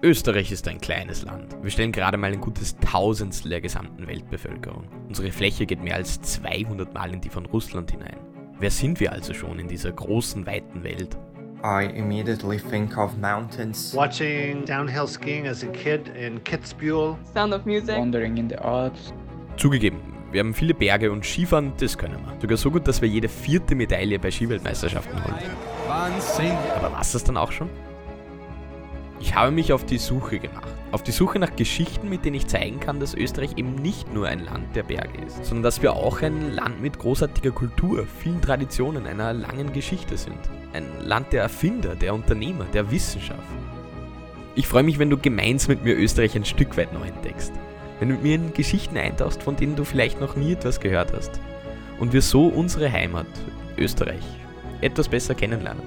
Österreich ist ein kleines Land. Wir stellen gerade mal ein gutes Tausendstel der gesamten Weltbevölkerung. Unsere Fläche geht mehr als 200 Mal in die von Russland hinein. Wer sind wir also schon in dieser großen, weiten Welt? I immediately think of mountains. Watching downhill skiing as a kid in Kitzbühel. Sound of Music. Wandering in the Alps. Zugegeben, wir haben viele Berge und Skifahren, das können wir. Sogar so gut, dass wir jede vierte Medaille bei Skiweltmeisterschaften holen. Wahnsinn! Aber was das dann auch schon? Ich habe mich auf die Suche gemacht. Auf die Suche nach Geschichten, mit denen ich zeigen kann, dass Österreich eben nicht nur ein Land der Berge ist, sondern dass wir auch ein Land mit großartiger Kultur, vielen Traditionen, einer langen Geschichte sind. Ein Land der Erfinder, der Unternehmer, der Wissenschaft. Ich freue mich, wenn du gemeinsam mit mir Österreich ein Stück weit neu entdeckst. Wenn du mit mir in Geschichten eintauchst, von denen du vielleicht noch nie etwas gehört hast. Und wir so unsere Heimat, Österreich, etwas besser kennenlernen.